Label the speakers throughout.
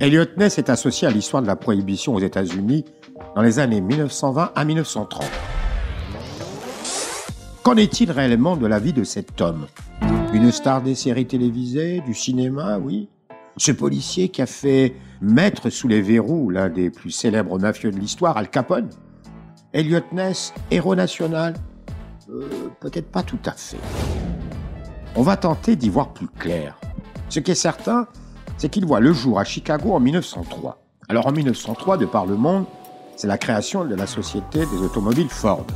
Speaker 1: Elliot Ness est associé à l'histoire de la prohibition aux États-Unis dans les années 1920 à 1930. Qu'en est-il réellement de la vie de cet homme? Une star des séries télévisées, du cinéma, oui. Ce policier qui a fait mettre sous les verrous l'un des plus célèbres mafieux de l'histoire, Al Capone Elliot Ness, héros national euh, Peut-être pas tout à fait. On va tenter d'y voir plus clair. Ce qui est certain, c'est qu'il voit le jour à Chicago en 1903. Alors en 1903, de par le monde, c'est la création de la Société des automobiles Ford.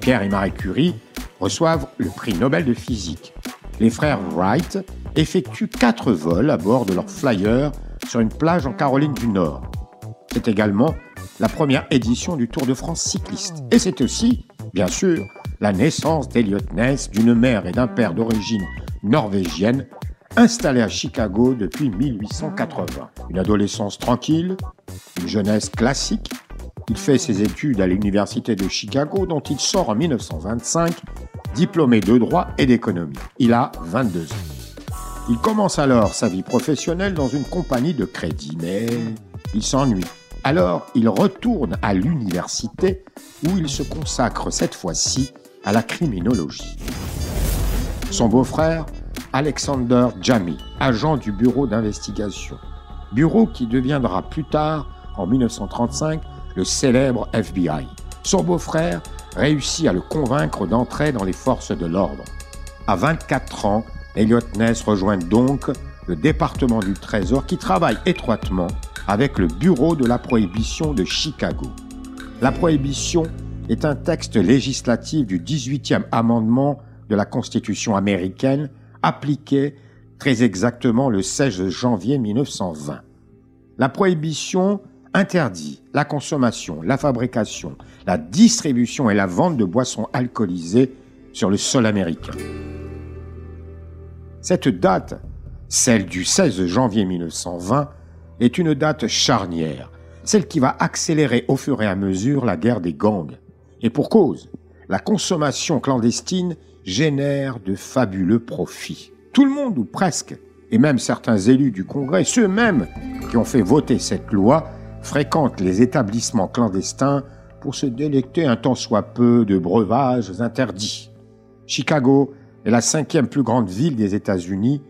Speaker 1: Pierre et Marie Curie reçoivent le prix Nobel de physique. Les frères Wright effectuent quatre vols à bord de leur flyer sur une plage en Caroline du Nord. C'est également la première édition du Tour de France cycliste. Et c'est aussi, bien sûr, la naissance d'Eliot Ness, d'une mère et d'un père d'origine norvégienne, installés à Chicago depuis 1880. Une adolescence tranquille, une jeunesse classique. Il fait ses études à l'Université de Chicago, dont il sort en 1925, diplômé de droit et d'économie. Il a 22 ans. Il commence alors sa vie professionnelle dans une compagnie de crédit, mais il s'ennuie. Alors, il retourne à l'université où il se consacre cette fois-ci à la criminologie. Son beau-frère, Alexander Jamy, agent du bureau d'investigation, bureau qui deviendra plus tard, en 1935, le célèbre FBI. Son beau-frère réussit à le convaincre d'entrer dans les forces de l'ordre. À 24 ans, Elliot Ness rejoint donc le département du Trésor qui travaille étroitement avec le Bureau de la Prohibition de Chicago. La prohibition est un texte législatif du 18e amendement de la Constitution américaine appliqué très exactement le 16 janvier 1920. La prohibition interdit la consommation, la fabrication, la distribution et la vente de boissons alcoolisées sur le sol américain. Cette date, celle du 16 janvier 1920, est une date charnière, celle qui va accélérer au fur et à mesure la guerre des gangs. Et pour cause, la consommation clandestine génère de fabuleux profits. Tout le monde, ou presque, et même certains élus du Congrès, ceux mêmes qui ont fait voter cette loi, fréquentent les établissements clandestins pour se délecter un tant soit peu de breuvages interdits. Chicago est la cinquième plus grande ville des États-Unis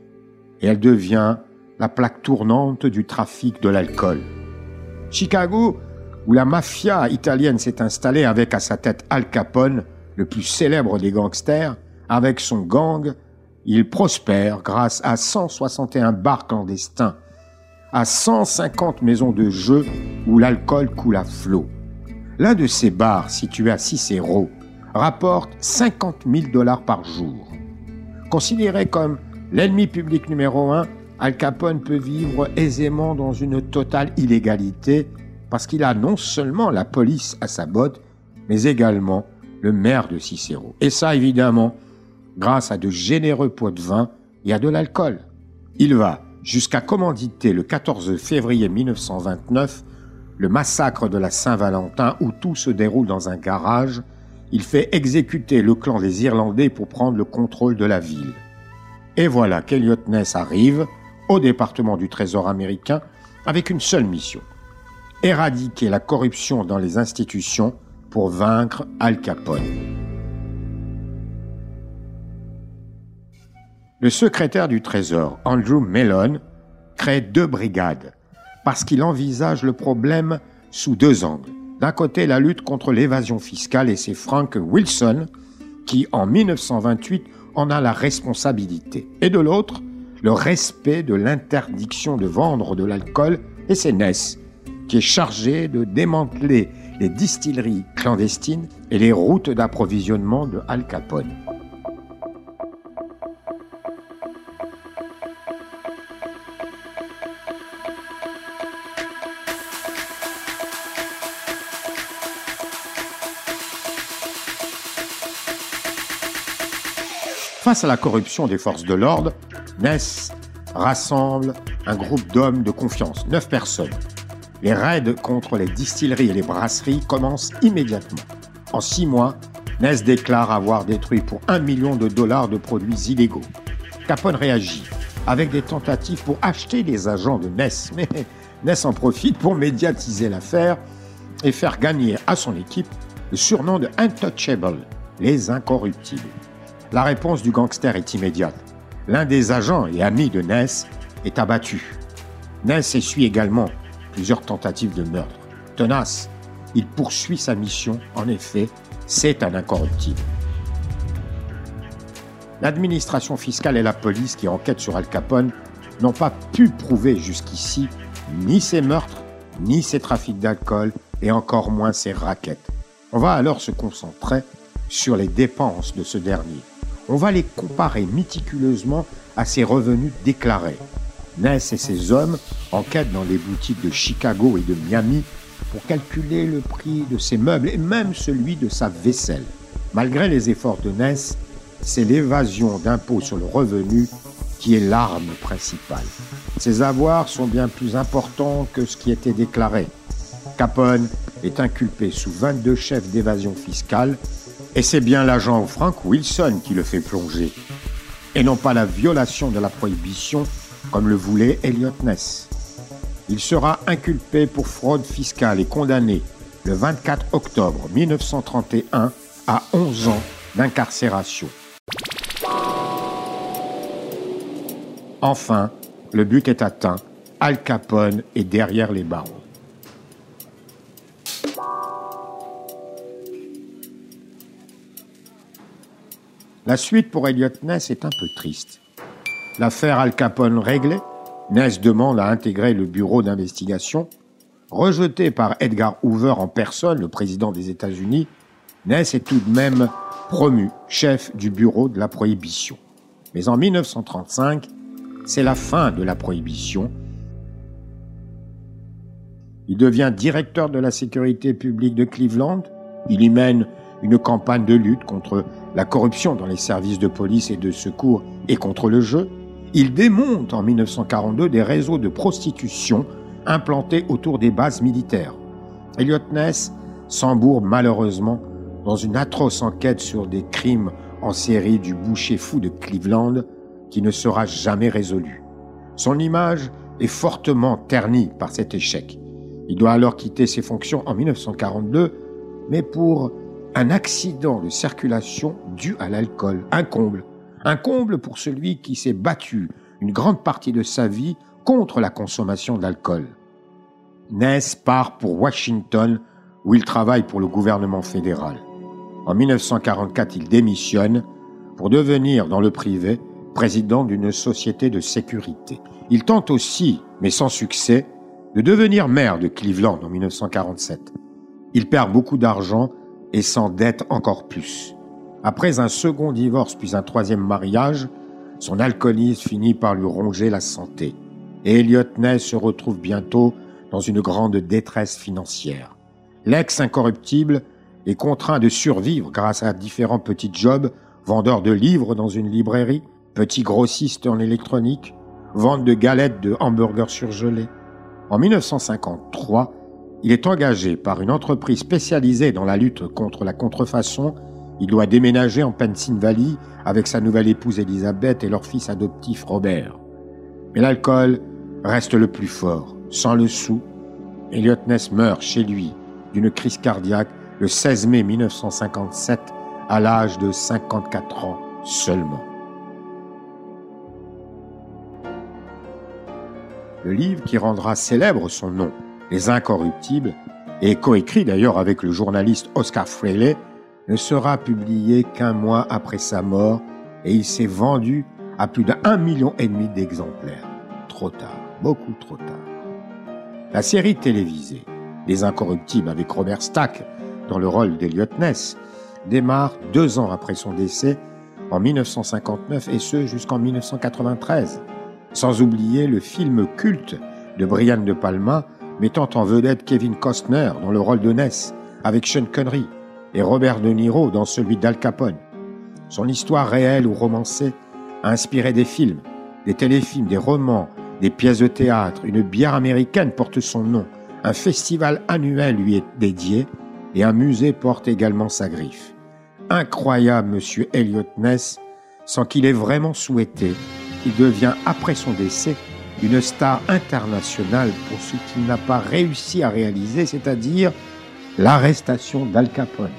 Speaker 1: et elle devient la plaque tournante du trafic de l'alcool. Chicago, où la mafia italienne s'est installée avec à sa tête Al Capone, le plus célèbre des gangsters, avec son gang, il prospère grâce à 161 bars clandestins, à 150 maisons de jeu où l'alcool coule à flot. L'un de ces bars, situé à Cicero, rapporte 50 000 dollars par jour. Considéré comme l'ennemi public numéro un, Al Capone peut vivre aisément dans une totale illégalité parce qu'il a non seulement la police à sa botte, mais également le maire de Cicero. Et ça, évidemment, grâce à de généreux pots de vin et à de l'alcool. Il va jusqu'à commanditer le 14 février 1929 le massacre de la Saint-Valentin où tout se déroule dans un garage. Il fait exécuter le clan des Irlandais pour prendre le contrôle de la ville. Et voilà qu'Eliot Ness arrive au département du Trésor américain avec une seule mission. Éradiquer la corruption dans les institutions pour vaincre Al Capone. Le secrétaire du Trésor, Andrew Mellon, crée deux brigades parce qu'il envisage le problème sous deux angles. D'un côté, la lutte contre l'évasion fiscale et c'est Frank Wilson qui, en 1928, en a la responsabilité. Et de l'autre, le respect de l'interdiction de vendre de l'alcool et c'est Ness qui est chargé de démanteler les distilleries clandestines et les routes d'approvisionnement de Al Capone. Face à la corruption des forces de l'ordre, Ness rassemble un groupe d'hommes de confiance, neuf personnes. Les raids contre les distilleries et les brasseries commencent immédiatement. En six mois, Ness déclare avoir détruit pour un million de dollars de produits illégaux. Capone réagit avec des tentatives pour acheter les agents de Ness, mais Ness en profite pour médiatiser l'affaire et faire gagner à son équipe le surnom de Untouchable, les incorruptibles. La réponse du gangster est immédiate. L'un des agents et amis de Ness est abattu. Ness essuie également plusieurs tentatives de meurtre. Tenace, il poursuit sa mission. En effet, c'est un incorruptible. L'administration fiscale et la police qui enquêtent sur Al Capone n'ont pas pu prouver jusqu'ici ni ses meurtres, ni ses trafics d'alcool, et encore moins ses raquettes. On va alors se concentrer sur les dépenses de ce dernier. On va les comparer méticuleusement à ses revenus déclarés. Ness et ses hommes enquêtent dans les boutiques de Chicago et de Miami pour calculer le prix de ses meubles et même celui de sa vaisselle. Malgré les efforts de Ness, c'est l'évasion d'impôts sur le revenu qui est l'arme principale. Ses avoirs sont bien plus importants que ce qui était déclaré. Capone est inculpé sous 22 chefs d'évasion fiscale et c'est bien l'agent Frank Wilson qui le fait plonger, et non pas la violation de la prohibition comme le voulait Elliot Ness. Il sera inculpé pour fraude fiscale et condamné le 24 octobre 1931 à 11 ans d'incarcération. Enfin, le but est atteint. Al Capone est derrière les barreaux. La suite pour Elliot Ness est un peu triste. L'affaire Al Capone réglée, Ness demande à intégrer le bureau d'investigation. Rejeté par Edgar Hoover en personne, le président des États-Unis, Ness est tout de même promu chef du bureau de la prohibition. Mais en 1935, c'est la fin de la prohibition. Il devient directeur de la sécurité publique de Cleveland. Il y mène une campagne de lutte contre la corruption dans les services de police et de secours et contre le jeu. Il démonte en 1942 des réseaux de prostitution implantés autour des bases militaires. Elliot Ness s'embourbe malheureusement dans une atroce enquête sur des crimes en série du boucher fou de Cleveland qui ne sera jamais résolu. Son image est fortement ternie par cet échec. Il doit alors quitter ses fonctions en 1942, mais pour un accident de circulation dû à l'alcool. Un comble. Un comble pour celui qui s'est battu une grande partie de sa vie contre la consommation d'alcool. Ness part pour Washington où il travaille pour le gouvernement fédéral. En 1944, il démissionne pour devenir dans le privé président d'une société de sécurité. Il tente aussi, mais sans succès, de devenir maire de Cleveland en 1947. Il perd beaucoup d'argent et s'endette encore plus. Après un second divorce puis un troisième mariage, son alcoolisme finit par lui ronger la santé. Et Elliot Ness se retrouve bientôt dans une grande détresse financière. L'ex-incorruptible est contraint de survivre grâce à différents petits jobs, vendeur de livres dans une librairie, petit grossiste en électronique, vente de galettes de hamburgers surgelés. En 1953, il est engagé par une entreprise spécialisée dans la lutte contre la contrefaçon. Il doit déménager en Pennsylvanie avec sa nouvelle épouse Elisabeth et leur fils adoptif Robert. Mais l'alcool reste le plus fort. Sans le sou, Elliot Ness meurt chez lui d'une crise cardiaque le 16 mai 1957 à l'âge de 54 ans seulement. le livre qui rendra célèbre son nom, Les Incorruptibles, et coécrit d'ailleurs avec le journaliste Oscar Frehley, ne sera publié qu'un mois après sa mort et il s'est vendu à plus d'un million et demi d'exemplaires. Trop tard, beaucoup trop tard. La série télévisée Les Incorruptibles avec Robert Stack dans le rôle d'Eliot Ness démarre deux ans après son décès en 1959 et ce jusqu'en 1993. Sans oublier le film culte de Brian De Palma mettant en vedette Kevin Costner dans le rôle de Ness avec Sean Connery et Robert De Niro dans celui d'Al Capone. Son histoire réelle ou romancée a inspiré des films, des téléfilms, des romans, des pièces de théâtre. Une bière américaine porte son nom. Un festival annuel lui est dédié et un musée porte également sa griffe. Incroyable, monsieur Elliot Ness, sans qu'il ait vraiment souhaité il devient, après son décès, une star internationale pour ce qu'il n'a pas réussi à réaliser, c'est-à-dire l'arrestation d'Al Capone.